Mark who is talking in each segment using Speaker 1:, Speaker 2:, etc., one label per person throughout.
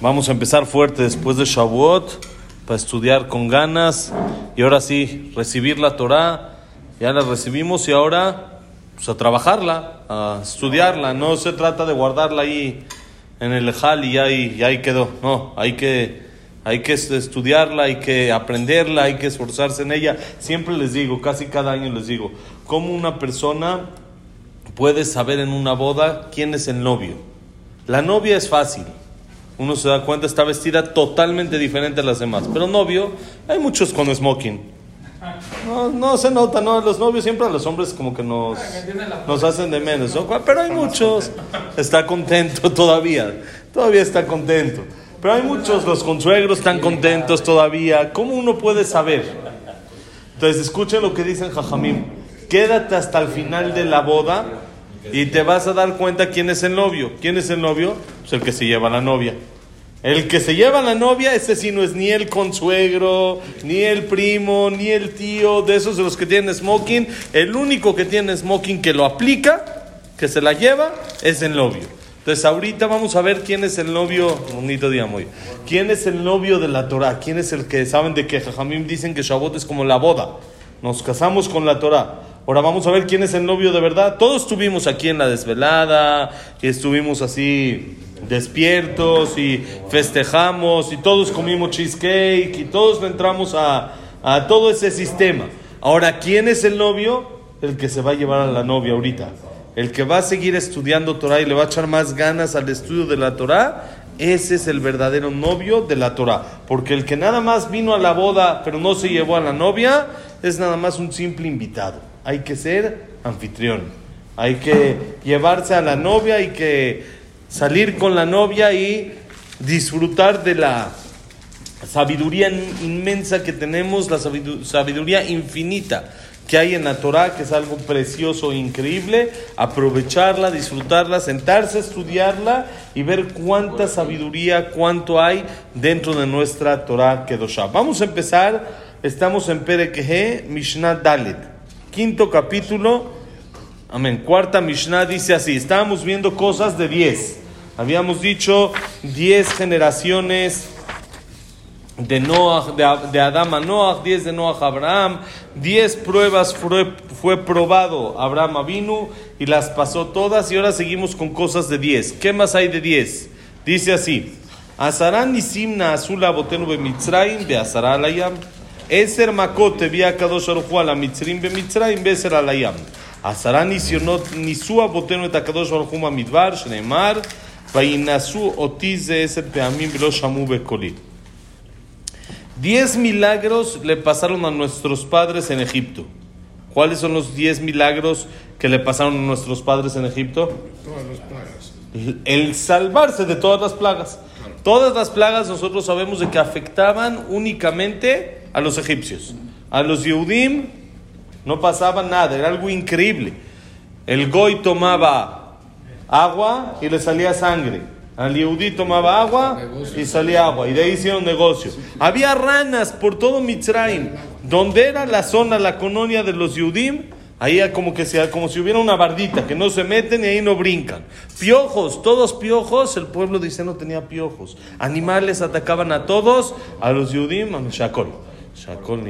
Speaker 1: Vamos a empezar fuerte después de Shavuot para estudiar con ganas y ahora sí, recibir la Torah. Ya la recibimos y ahora pues, a trabajarla, a estudiarla. No se trata de guardarla ahí en el Ejal y ahí, y ahí quedó. No, hay que, hay que estudiarla, hay que aprenderla, hay que esforzarse en ella. Siempre les digo, casi cada año les digo, cómo una persona puede saber en una boda quién es el novio. La novia es fácil. Uno se da cuenta, está vestida totalmente diferente a las demás. Pero novio, hay muchos con smoking. No, no se nota, no, los novios siempre a los hombres como que nos, nos hacen de menos, ¿no? pero hay muchos, está contento todavía, todavía está contento, pero hay muchos, los consuegros están contentos todavía, ¿cómo uno puede saber? Entonces escuchen lo que dicen Jajamim, quédate hasta el final de la boda y te vas a dar cuenta quién es el novio, quién es el novio, pues el que se lleva la novia. El que se lleva la novia, ese sí no es ni el consuegro, ni el primo, ni el tío, de esos de los que tienen smoking. El único que tiene smoking que lo aplica, que se la lleva, es el novio. Entonces ahorita vamos a ver quién es el novio, bonito día muy. ¿Quién es el novio de la Torah? ¿Quién es el que saben de que Jajamim dicen que Shabbat es como la boda? Nos casamos con la Torah. Ahora vamos a ver quién es el novio de verdad. Todos estuvimos aquí en la desvelada y estuvimos así despiertos y festejamos y todos comimos cheesecake y todos entramos a, todo ese sistema. Ahora, ¿quién es el novio? El que se va a llevar a la novia ahorita. El que va a seguir estudiando Torah y le va a echar más ganas al estudio de la Torah, ese es el verdadero novio de la Torah. Porque el que nada más vino a la boda pero no se llevó a la novia, es nada más un simple invitado hay que ser anfitrión. Hay que llevarse a la novia, hay que salir con la novia y disfrutar de la sabiduría inmensa que tenemos, la sabiduría infinita que hay en la Torah, que es algo precioso e increíble, aprovecharla, disfrutarla, sentarse, estudiarla y ver cuánta sabiduría, cuánto hay dentro de nuestra Torah Kedoshah. Vamos a empezar, estamos en Perekehe, Mishnah Dalet quinto capítulo, amén, cuarta Mishnah dice así, estábamos viendo cosas de diez, habíamos dicho diez generaciones de, Noah, de, de Adán a Noah, diez de Noah Abraham, diez pruebas fue, fue probado Abraham vino y las pasó todas y ahora seguimos con cosas de diez. ¿Qué más hay de diez? Dice así, Azarán y Simna Azula Botenu Mitzrayim de Azará Layam. Eser alayam. Midbar shneimar. Vainasu otiz de milagros le pasaron a nuestros padres en Egipto. ¿Cuáles son los diez milagros que le pasaron a nuestros padres en Egipto?
Speaker 2: Todas las plagas.
Speaker 1: El salvarse de todas las plagas. Todas las plagas nosotros sabemos de que afectaban únicamente a los egipcios. A los Yehudim no pasaba nada, era algo increíble. El Goy tomaba agua y le salía sangre. Al Yehudí tomaba agua y salía agua. Y de ahí hicieron negocio. Había ranas por todo Mitzrayim. Donde era la zona, la colonia de los Yehudim, ahí como, que sea, como si hubiera una bardita, que no se meten y ahí no brincan. Piojos, todos piojos. El pueblo dice no tenía piojos. Animales atacaban a todos, a los Yehudim, a Shakol.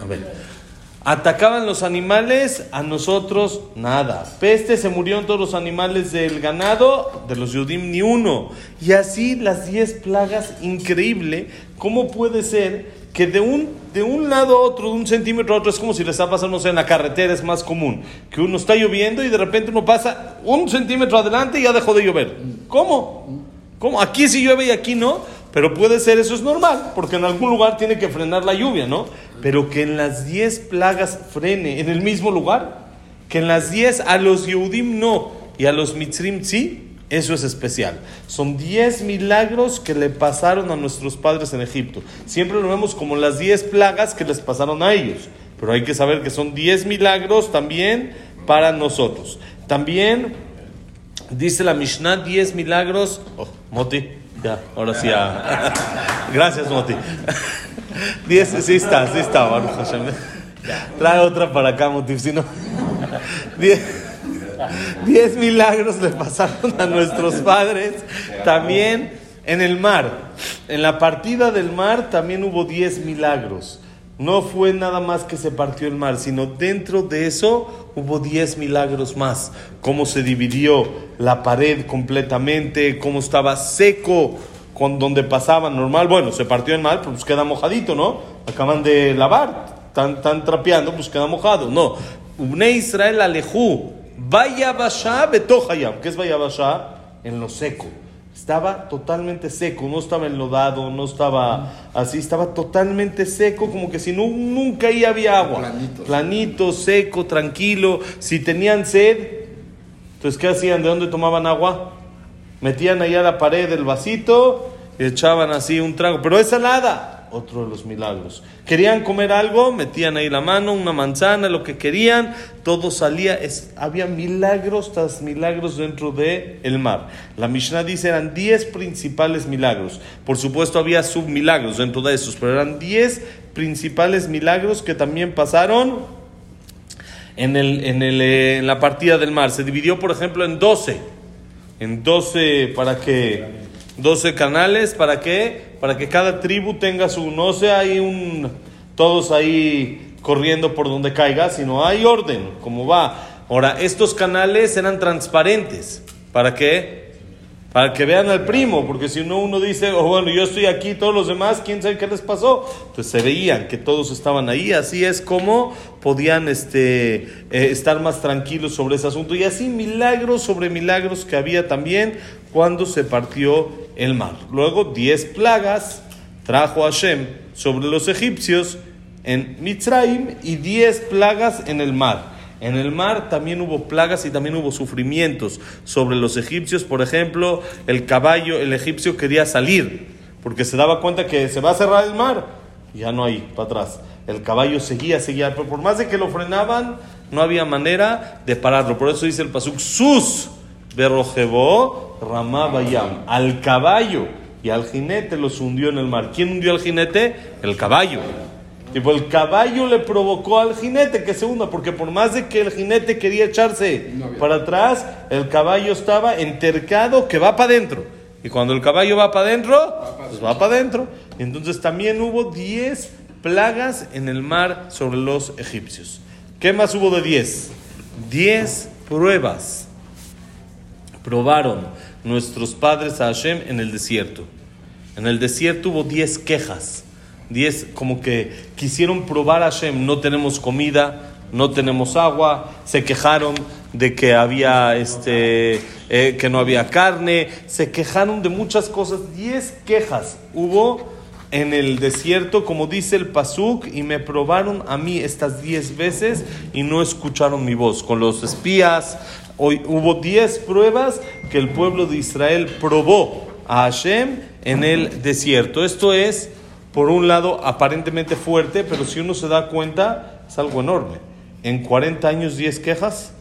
Speaker 1: A ver. Atacaban los animales, a nosotros nada. Peste, se murieron todos los animales del ganado, de los Yudim ni uno. Y así las diez plagas, increíble. ¿Cómo puede ser que de un, de un lado a otro, de un centímetro a otro, es como si le está pasando, no sé, en la carretera es más común? Que uno está lloviendo y de repente uno pasa un centímetro adelante y ya dejó de llover. ¿Cómo? ¿Cómo? Aquí sí llueve y aquí no. Pero puede ser, eso es normal, porque en algún lugar tiene que frenar la lluvia, ¿no? Pero que en las 10 plagas frene en el mismo lugar, que en las 10 a los Yehudim no y a los Mitzrim sí, eso es especial. Son 10 milagros que le pasaron a nuestros padres en Egipto. Siempre lo vemos como las 10 plagas que les pasaron a ellos, pero hay que saber que son 10 milagros también para nosotros. También dice la Mishnah 10 milagros. Oh, Moti. Ya, ahora sí. Ya. Gracias, Moti. Diez, sí está, sí está, Baruch Hashem. Trae otra para acá, Moti, si no. Diez, Diez milagros le pasaron a nuestros padres también en el mar. En la partida del mar también hubo diez milagros. No fue nada más que se partió el mar, sino dentro de eso hubo diez milagros más. Cómo se dividió la pared completamente, cómo estaba seco con donde pasaba normal. Bueno, se partió el mar, pues queda mojadito, ¿no? Acaban de lavar, están, trapeando, pues queda mojado. No. Ubne Israel alejú, vaya basha betohayam. ¿Qué es vaya basha? En lo seco. Estaba totalmente seco, no estaba enlodado, no estaba así, estaba totalmente seco, como que si no, nunca ahí había agua.
Speaker 2: Planito.
Speaker 1: Planito, seco, tranquilo. Si tenían sed, entonces ¿qué hacían? ¿De dónde tomaban agua? Metían allá a la pared el vasito y echaban así un trago, pero es salada otro de los milagros. Querían comer algo, metían ahí la mano, una manzana, lo que querían, todo salía, había milagros tras milagros dentro del el mar. La Mishnah dice eran 10 principales milagros. Por supuesto había submilagros dentro de esos, pero eran 10 principales milagros que también pasaron en, el, en, el, eh, en la partida del mar. Se dividió, por ejemplo, en 12. En 12 para que 12 canales, ¿para qué? Para que cada tribu tenga su, no sea ahí un, todos ahí corriendo por donde caiga, sino hay orden, como va. Ahora, estos canales eran transparentes, ¿para qué? Para que vean al primo, porque si no uno dice, oh, bueno, yo estoy aquí, todos los demás, ¿quién sabe qué les pasó? Entonces se veían que todos estaban ahí, así es como podían este, eh, estar más tranquilos sobre ese asunto. Y así milagros sobre milagros que había también cuando se partió el mar. Luego, diez plagas trajo Hashem sobre los egipcios en Mitzrayim y diez plagas en el mar. En el mar también hubo plagas y también hubo sufrimientos sobre los egipcios. Por ejemplo, el caballo, el egipcio quería salir porque se daba cuenta que se va a cerrar el mar. Ya no hay para atrás. El caballo seguía, seguía, pero por más de que lo frenaban, no había manera de pararlo. Por eso dice el pasuk sus berrojebó ramabayam. Al caballo y al jinete los hundió en el mar. ¿Quién hundió al jinete? El caballo. Tipo, el caballo le provocó al jinete que se hunda, porque por más de que el jinete quería echarse para atrás, el caballo estaba entercado que va para adentro. Y cuando el caballo va para adentro, pues va para adentro. Entonces también hubo 10 plagas en el mar sobre los egipcios. ¿Qué más hubo de 10? 10 pruebas. Probaron nuestros padres a Hashem en el desierto. En el desierto hubo 10 quejas. 10 como que quisieron probar a Hashem, no tenemos comida, no tenemos agua, se quejaron de que había este eh, que no había carne, se quejaron de muchas cosas, 10 quejas hubo en el desierto, como dice el Pasuk, y me probaron a mí estas 10 veces y no escucharon mi voz. Con los espías, hoy hubo 10 pruebas que el pueblo de Israel probó a Hashem en el desierto. Esto es por un lado aparentemente fuerte, pero si uno se da cuenta, es algo enorme. En 40 años, 10 quejas.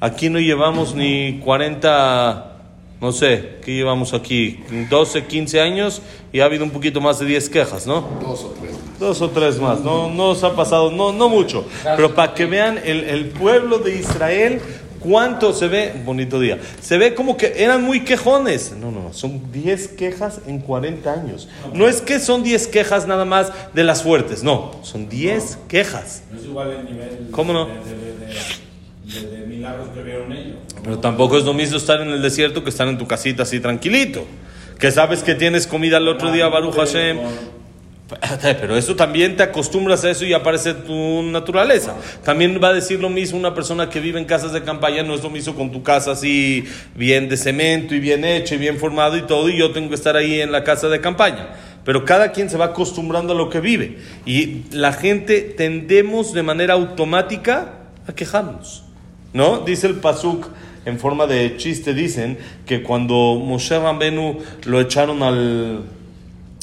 Speaker 1: Aquí no llevamos ni 40, no sé, ¿qué llevamos aquí? 12, 15 años y ha habido un poquito más de 10 quejas, ¿no?
Speaker 2: Dos o tres más.
Speaker 1: Dos o tres más, no, no os ha pasado, no, no mucho. Pero para que vean, el, el pueblo de Israel ¿Cuánto se ve? Bonito día. Se ve como que eran muy quejones. No, no, son 10 quejas en 40 años. No es que son 10 quejas nada más de las fuertes, no, son 10 quejas.
Speaker 3: No es igual el nivel
Speaker 1: ¿Cómo no?
Speaker 3: de, de- de- de- de milagros que vieron ellos.
Speaker 1: Pero tampoco es lo mismo estar en el desierto que estar en tu casita así tranquilito. Que sabes que tienes comida el otro día, Baruch Hashem. Pero eso también te acostumbras a eso y aparece tu naturaleza. También va a decir lo mismo una persona que vive en casas de campaña, no es lo mismo con tu casa así bien de cemento y bien hecho y bien formado y todo, y yo tengo que estar ahí en la casa de campaña. Pero cada quien se va acostumbrando a lo que vive. Y la gente tendemos de manera automática a quejarnos. ¿No? Dice el Pasuk en forma de chiste, dicen que cuando Moshe Rambenu lo echaron al,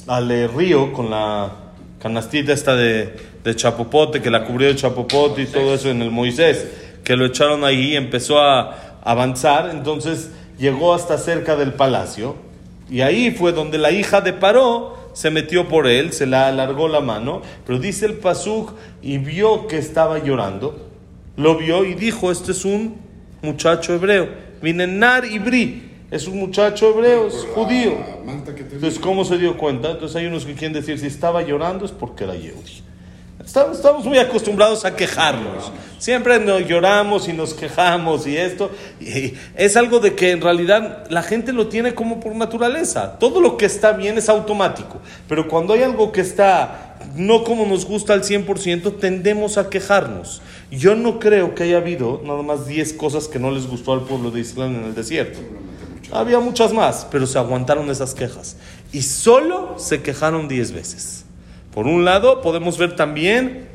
Speaker 1: al eh, río con la canastita esta de, de chapopote, que la cubrió de chapopote y todo eso en el Moisés, que lo echaron ahí y empezó a avanzar, entonces llegó hasta cerca del palacio y ahí fue donde la hija de Paró se metió por él, se la alargó la mano, pero dice el Pasuk y vio que estaba llorando, lo vio y dijo, este es un muchacho hebreo. Vinenar Ibri. Es un muchacho hebreo, es judío. Entonces, ¿cómo se dio cuenta? Entonces, hay unos que quieren decir, si estaba llorando es porque era Yehudi. Estamos, estamos muy acostumbrados a quejarnos. Siempre nos lloramos y nos quejamos y esto. Y es algo de que en realidad la gente lo tiene como por naturaleza. Todo lo que está bien es automático. Pero cuando hay algo que está no como nos gusta al 100%, tendemos a quejarnos. Yo no creo que haya habido nada más 10 cosas que no les gustó al pueblo de Israel en el desierto. Había muchas más, pero se aguantaron esas quejas. Y solo se quejaron 10 veces. Por un lado, podemos ver también,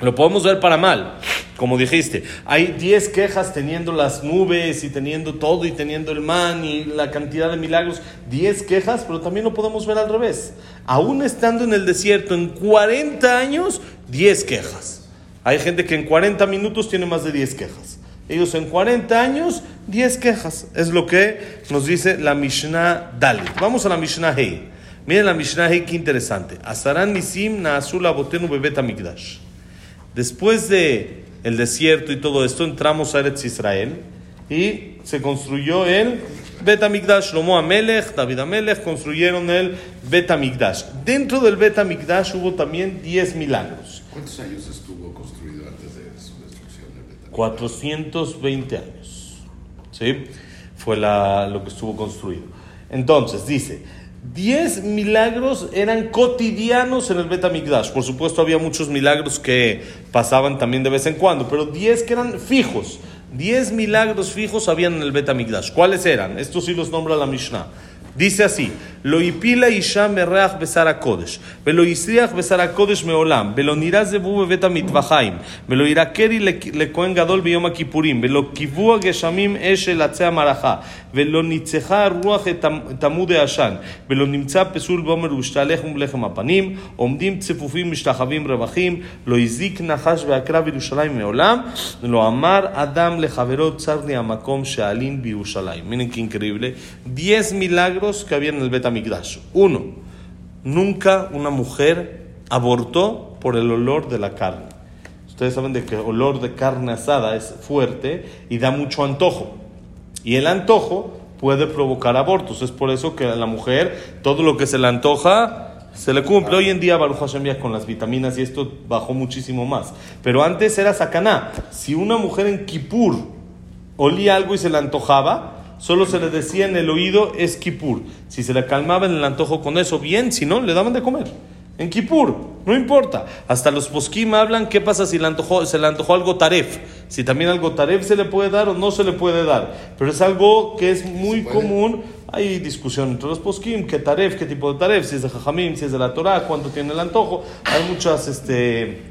Speaker 1: lo podemos ver para mal, como dijiste, hay 10 quejas teniendo las nubes y teniendo todo y teniendo el man y la cantidad de milagros, 10 quejas, pero también lo podemos ver al revés. Aún estando en el desierto en 40 años, 10 quejas. Hay gente que en 40 minutos tiene más de 10 quejas. Ellos en 40 años, 10 quejas. Es lo que nos dice la Mishnah Dalit. Vamos a la Mishnah Hei. Miren la Mishnah Hei, qué interesante. Asaran Nisim Naasul Abotenu Bebet Amigdash. Después de el desierto y todo esto, entramos a Eretz Israel y se construyó el Bet Amigdash. Lomo Amelech, David Amelech construyeron el Bet Amigdash. Dentro del Bet Amigdash hubo también 10 milagros.
Speaker 2: ¿Cuántos años estuvo construido antes de su destrucción el Betamigdash?
Speaker 1: 420 años. ¿Sí? Fue la- lo que estuvo construido. Entonces, dice, 10 milagros eran cotidianos en el Betamigdash. Por supuesto, había muchos milagros que pasaban también de vez en cuando, pero 10 que eran fijos. 10 milagros fijos habían en el Betamigdash. ¿Cuáles eran? Estos sí los nombra la Mishnah. Dice así, lo hipila isha merach besar kodesh, velo isriach besar kodesh meolam, velo niraz zebu bebet המטבחיים, ולא ירקרי לכהן גדול ביום הכיפורים, ולא קיוו הגשמים אש אל עצי המערכה, ולא ניצחה הרוח את המ- את עמוד העשן, ולא נמצא פסול גומר ושתהלך ומלחם הפנים, עומדים צפופים משתחווים רווחים, לא הזיק נחש ועקרב ירושלים מעולם, ולא אמר אדם לחברו צר לי המקום שאלין בירושלים. Miren qué increíble. Diez que había en el Betamigdash. Uno, nunca una mujer abortó por el olor de la carne. Ustedes saben de que el olor de carne asada es fuerte y da mucho antojo. Y el antojo puede provocar abortos. Es por eso que a la mujer todo lo que se le antoja se le cumple. Hoy en día Baruch Hashem ya con las vitaminas y esto bajó muchísimo más. Pero antes era sacaná. Si una mujer en Kippur olía algo y se le antojaba, solo se le decía en el oído es Kippur. Si se le calmaba en el antojo con eso, bien, si no, le daban de comer. En Kippur, no importa. Hasta los poskim hablan qué pasa si le antojó, se le antojó algo taref. Si también algo taref se le puede dar o no se le puede dar. Pero es algo que es muy común. Hay discusión entre los poskim, qué taref, qué tipo de taref, si es de jajamim, si es de la Torah, cuánto tiene el antojo. Hay muchas este,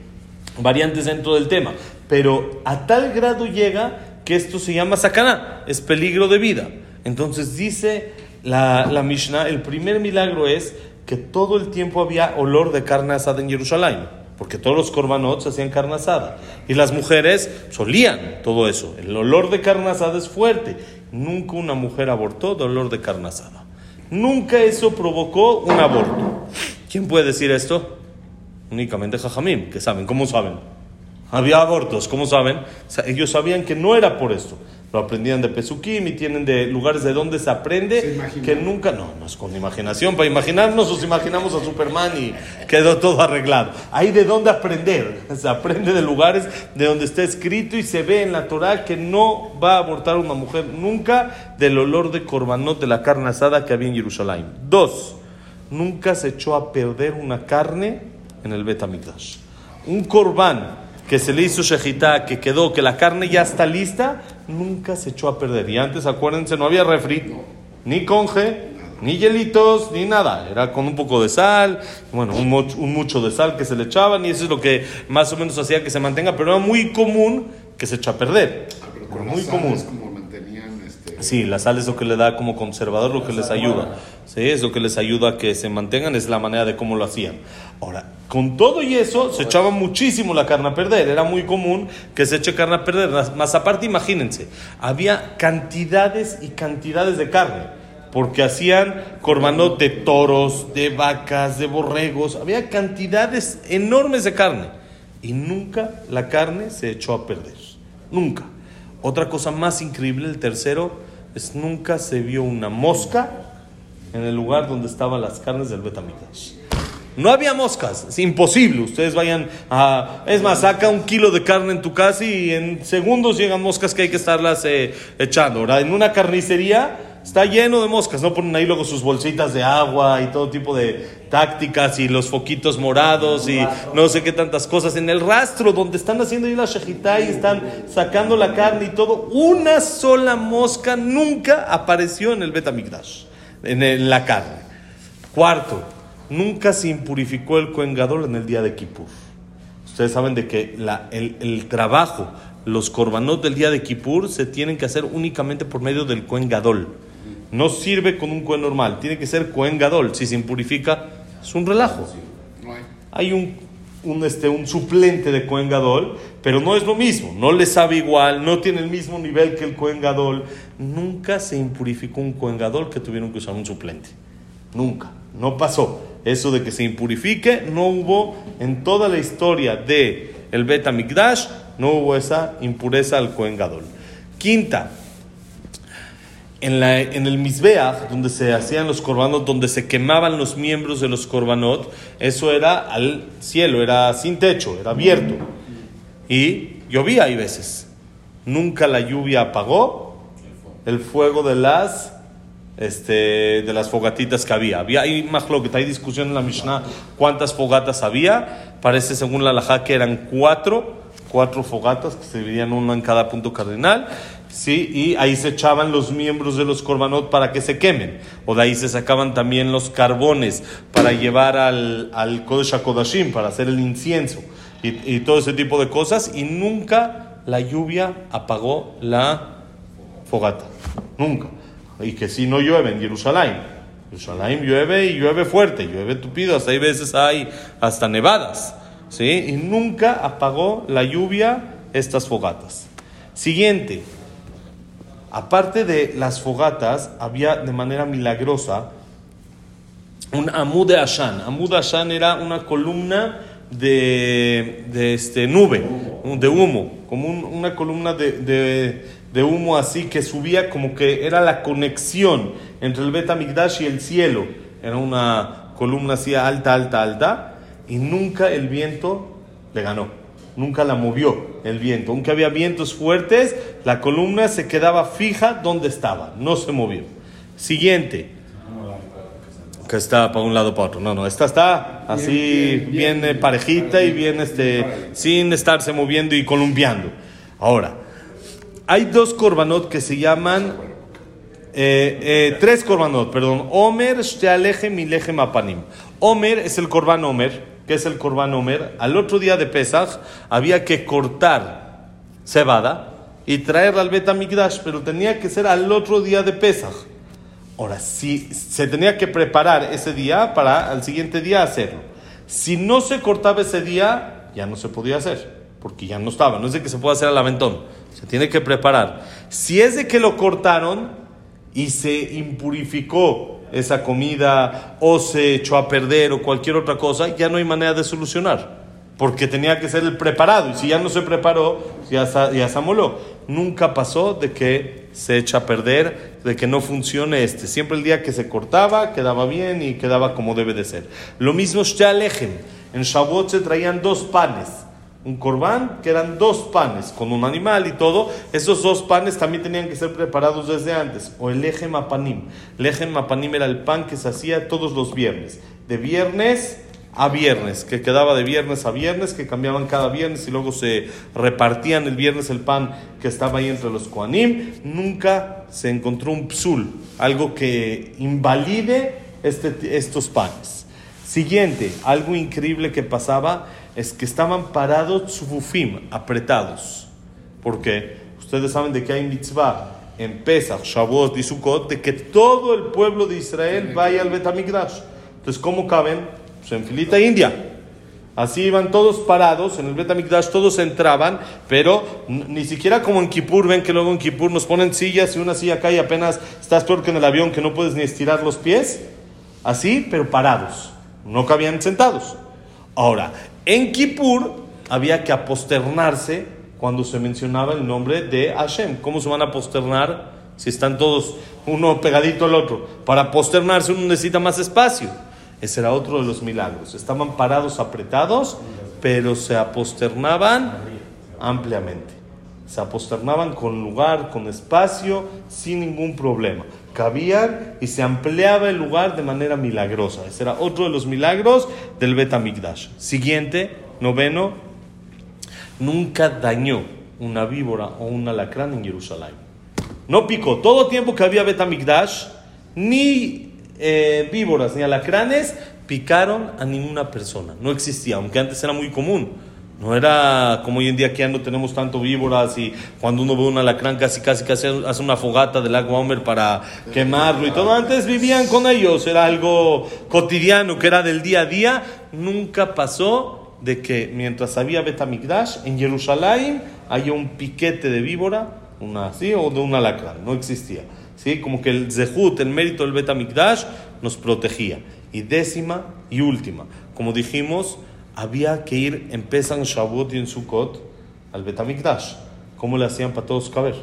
Speaker 1: variantes dentro del tema. Pero a tal grado llega que esto se llama sakana, es peligro de vida. Entonces dice la, la Mishnah, el primer milagro es que todo el tiempo había olor de carne asada en Jerusalén, porque todos los korbanot hacían carne asada. Y las mujeres solían todo eso. El olor de carne asada es fuerte. Nunca una mujer abortó de olor de carne asada. Nunca eso provocó un aborto. ¿Quién puede decir esto? Únicamente Jajamim, que saben. ¿Cómo saben? Había abortos, ¿cómo saben? Ellos sabían que no era por esto. Lo aprendían de Pesukim y tienen de lugares de donde se aprende
Speaker 2: Se
Speaker 1: que nunca, no, no es con imaginación, para imaginarnos nos imaginamos a Superman y quedó todo arreglado. Hay de dónde aprender, se aprende de lugares de donde está escrito y se ve en la Torah que no va a abortar una mujer nunca del olor de corbanot de la carne asada que había en Jerusalén. Dos, nunca se echó a perder una carne en el Betamigdash. Un corbán que se le hizo shejitá, que quedó, que la carne ya está lista, nunca se echó a perder. Y antes, acuérdense, no había refri, ni conge, ni hielitos, ni nada. Era con un poco de sal, bueno, un, moch- un mucho de sal que se le echaban y eso es lo que más o menos hacía que se mantenga, pero era muy común que se echa a perder.
Speaker 2: Ah, pero con
Speaker 1: muy común.
Speaker 2: sales como mantenían este,
Speaker 1: Sí, la sal es lo que le da como conservador, lo que les ayuda. Sí, es lo que les ayuda a que se mantengan, es la manera de cómo lo hacían. Ahora, con todo y eso, se echaba muchísimo la carne a perder. Era muy común que se eche carne a perder. Más- aparte, imagínense, había cantidades y cantidades de carne. Porque hacían corbanot de toros, de vacas, de borregos. Había cantidades enormes de carne. Y nunca la carne se echó a perder. Nunca. Otra cosa más increíble, el tercero, es nunca se vio una mosca en el lugar donde estaban las carnes del Betamigdash. No había moscas, es imposible. Ustedes vayan a. Es más, saca un kilo de carne en tu casa y en segundos llegan moscas que hay que estarlas eh, echando. Ahora, en una carnicería está lleno de moscas. No ponen ahí luego sus bolsitas de agua y todo tipo de tácticas y los foquitos morados y no sé qué tantas cosas. En el rastro donde están haciendo ahí la shejitá y están sacando la carne y todo, una sola mosca nunca apareció en el Betamigdash, en el- la carne. Cuarto, nunca se impurificó el Kohen Gadol en el día de Kippur. Ustedes saben de que la- el, el trabajo, los korbanot del día de Kippur se tienen que hacer únicamente por medio del Kohen Gadol. No sirve con un Kohen normal, tiene que ser Kohen Gadol. Si se impurifica, es un relajo.
Speaker 2: Hay.
Speaker 1: Un, un, este, un suplente de Kohen Gadol, pero no es lo mismo, no le sabe igual, no tiene el mismo nivel que el Kohen Gadol. Nunca se impurificó un Kohen Gadol que tuvieron que usar un suplente. Nunca, no pasó. Eso de que se impurifique, no hubo en toda la historia de el Bet no hubo esa impureza al Kohen Gadol. Quinta, en, la, en el Mizbeach, donde se hacían los korbanot, donde se quemaban los miembros de los korbanot, eso era al cielo, era sin techo, era abierto. Y llovía hay veces. Nunca la lluvia apagó el fuego de las este, de las fogatitas que había. Había hay que hay discusión en la Mishnah cuántas fogatas había. Parece según la halajá que eran cuatro, cuatro fogatas que se dividían una en cada punto cardinal. Sí, y ahí se echaban los miembros de los korbanot para que se quemen. O de ahí se sacaban también los carbones para llevar al, al Kodesh para hacer el incienso y todo ese tipo de cosas. Y nunca la lluvia apagó la fogata. Nunca. Y que si no llueve en Jerusalén. Jerusalén llueve y llueve fuerte, llueve tupido, hasta hay veces hay hasta nevadas. ¿sí? Y nunca apagó la lluvia estas fogatas. Siguiente. Aparte de las fogatas, había de manera milagrosa un Amud de Ashan. Amud de Ashan era una columna de, de este, nube, de humo, como un- una columna de- de humo así que subía como que era la conexión entre el Bet Amigdash y el cielo. Era una columna así alta, alta, alta, y nunca el viento le ganó. Nunca la movió el viento. Aunque había vientos fuertes, la columna se quedaba fija donde estaba, no se movió. Siguiente que está para un lado para otro. No, no, esta está así bien, eh, parejita y bien este sin estarse moviendo y columpiando. Ahora, hay dos korbanot que se llaman eh, eh, tres korbanot, perdón. Omer, Shtealechem y Lechem Apanim. Omer es el korban Omer, que es el korban Omer. Al otro día de Pesach había que cortar cebada y traerla al Bet Mikdash, pero tenía que ser al otro día de Pesach. Ahora, si se tenía que preparar ese día para al siguiente día hacerlo. Si no se cortaba ese día, ya no se podía hacer, porque ya no estaba. No es de que se pueda hacer al aventón, se tiene que preparar. Si es de que lo cortaron y se impurificó esa comida o se echó a perder o cualquier otra cosa, ya no hay manera de solucionar. Porque tenía que ser el preparado. Y si ya no se preparó, ya, ya se amoló. Nunca pasó de que se echa a perder, de que no funcione este. Siempre el día que se cortaba, quedaba bien y quedaba como debe de ser. Lo mismo Shalejem. En Shavuot se traían dos panes. Un corbán, que eran dos panes, con un animal y todo. Esos dos panes también tenían que ser preparados desde antes. O el lejem apanim. Lejem apanim era el pan que se hacía todos los viernes. De viernes a viernes, que quedaba de viernes a viernes, que cambiaban cada viernes y luego se repartían el viernes el pan que estaba ahí entre los koanim. Nunca se encontró un psul, algo que invalide este- estos panes. Siguiente, algo increíble que pasaba es que estaban parados sufufim, apretados. Porque ustedes saben de que hay mitzvah en Pesach, Shavuot y Sukkot, de que todo el pueblo de Israel vaya al Betamigdash. Entonces, ¿cómo caben? Pues en filita india. Así iban todos parados en el Betamigdash, todos entraban, pero ni siquiera como en Kippur, ven que luego en Kippur nos ponen sillas y una silla acá y apenas estás peor que en el avión que no puedes ni estirar los pies. Así, pero parados. No cabían sentados. Ahora, en Kippur había que aposternarse cuando se mencionaba el nombre de Hashem. ¿Cómo se van a posternar si están todos uno pegadito al otro? Para posternarse uno necesita más espacio. Ese era otro de los milagros. Estaban parados apretados, pero se aposternaban ampliamente. Se aposternaban con lugar, con espacio, sin ningún problema. Cabían y se ampliaba el lugar de manera milagrosa. Ese era otro de los milagros del Betamigdash. Siguiente, noveno, nunca dañó una víbora o un alacrán en Jerusalén. No picó. Todo tiempo que había Betamigdash, ni eh, víboras ni alacranes picaron a ninguna persona. No existía, aunque antes era muy común. No era como hoy en día que ya no tenemos tanto víboras y cuando uno ve un alacrán casi casi casi hace una fogata del agua Homer para quemarlo y todo. Antes vivían con ellos, era algo cotidiano que era del día a día. Nunca pasó de que mientras había Betamigdash en Jerusalén haya un piquete de víbora, una así o de un alacrán. No existía. ¿Sí? Como que el Zehut, el mérito del Betamigdash, nos protegía. Y décima y última, como dijimos, había que ir en Pesan, Shavuot y en Sukkot al Betamigdash. ¿Cómo le hacían para todos caber?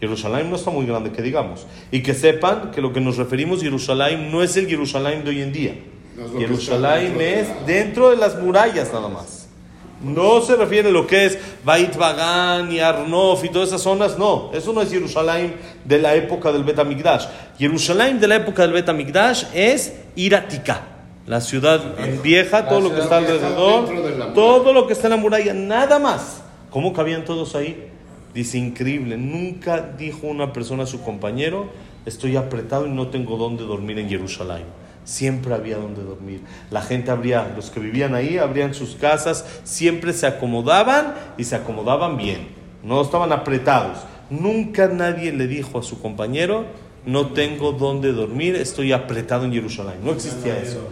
Speaker 1: Jerusalén no está muy grande, que digamos. Y que sepan que lo que nos referimos Jerusalén no es el Jerusalén de hoy en día.
Speaker 2: No
Speaker 1: Jerusalén es dentro de las murallas nada más. No se refiere a lo que es Bait Bagan y Arnof y todas esas zonas, no. Eso no es Jerusalén de la época del Betamigdash. Jerusalén de la época del Betamigdash es Iratika, la ciudad vieja, todo lo que está alrededor, todo lo que está en la muralla, nada más. ¿Cómo cabían todos ahí? Dice, increíble, nunca dijo una persona a su compañero, estoy apretado y no tengo dónde dormir en Jerusalén. Siempre había donde dormir. La gente abría, los que vivían ahí, abrían sus casas, siempre se acomodaban y se acomodaban bien. No estaban apretados. Nunca nadie le dijo a su compañero, no tengo dónde dormir, estoy apretado en Jerusalén. No existía eso.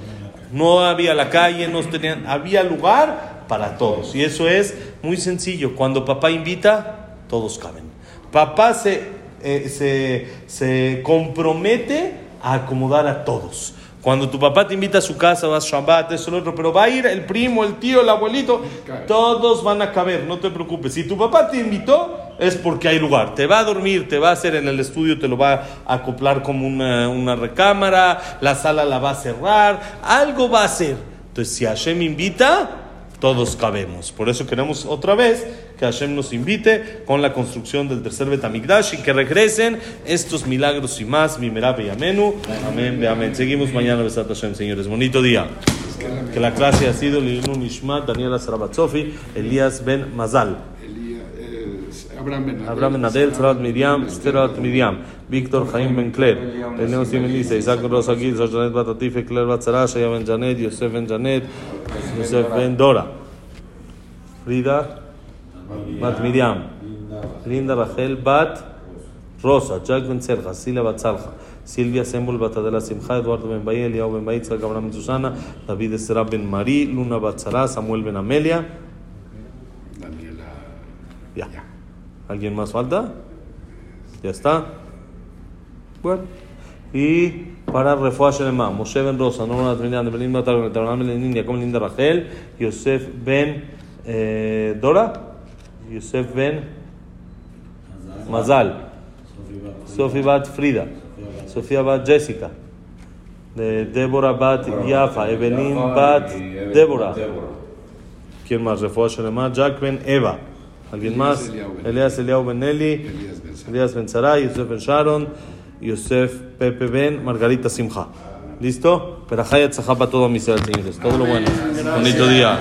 Speaker 1: No había la calle, no tenían, había lugar para todos. Y eso es muy sencillo. Cuando papá invita, todos caben. Papá se, eh, se, se compromete a acomodar a todos. Cuando tu papá te invita a su casa, vas Shabbat, eso, lo otro, pero va a ir el primo, el tío, el abuelito, todos van a caber, no te preocupes. Si tu papá te invitó, es porque hay lugar. Te va a dormir, te va a hacer en el estudio, te lo va a acoplar como una, una recámara, la sala la va a cerrar, algo va a hacer. Entonces, si Hashem invita, todos cabemos. Por eso queremos otra vez que Hashem nos invite con la construcción del tercer Betamigdash y que regresen estos milagros y más. Mimera y Amenu. Amén, amén. Seguimos mañana, Besat Hashem, señores. Bonito día. Que la clase ha sido Lilun Ishmat, Daniela Sarabatsofi, Elías Ben Mazal.
Speaker 2: Abraham Ben
Speaker 1: Abraham Ben Adel, Sarat Miriam, Sterat Miriam, Víctor Jaim Ben Kler, Isaac Rosa Gil, Janet Batatife, Claire Batzara, Shaya Ben Janet, Yosef Ben Janet, Yosef Ben Dora, Frida Bat Miriam, Linda Rachel Bat Rosa, Jack Ben Serja, Silvia Bat Salja, Silvia Sembol Bat Adela Simcha, Eduardo Ben Baye, Eliao Ben Baye, Itzhak Abraham Ben Susana, David Estera Ben Luna Bat Sara, Samuel Ben Amelia. ¿Alguien más falta? Ya está. Bueno. Y para Refuah Shelema, Moshe Ben Rosa, Norma Trinidad, Belín Matar, Netanyahu Ben Lenin, Jacob Linda Rachel, Yosef Ben eh, Dora, Yosef Ben Mazal, Sofi Bat Frida, Sofía Bat Jessica, Débora Bat Yafa, Evelyn Bat Débora. ¿Quién más? Refuah Shelema, Jack Ben Eva. ¿Alguien más? Elías Eliau Ben Eli.
Speaker 2: Elías Ben Sarai.
Speaker 1: Elías Ben Sarai, Yosef Ben Sharon, Yosef Pepe Ben, Margarita Simcha. ¿Listo? Perajaya Tzajá para todo mis señores. Todo lo bueno. Bonito día.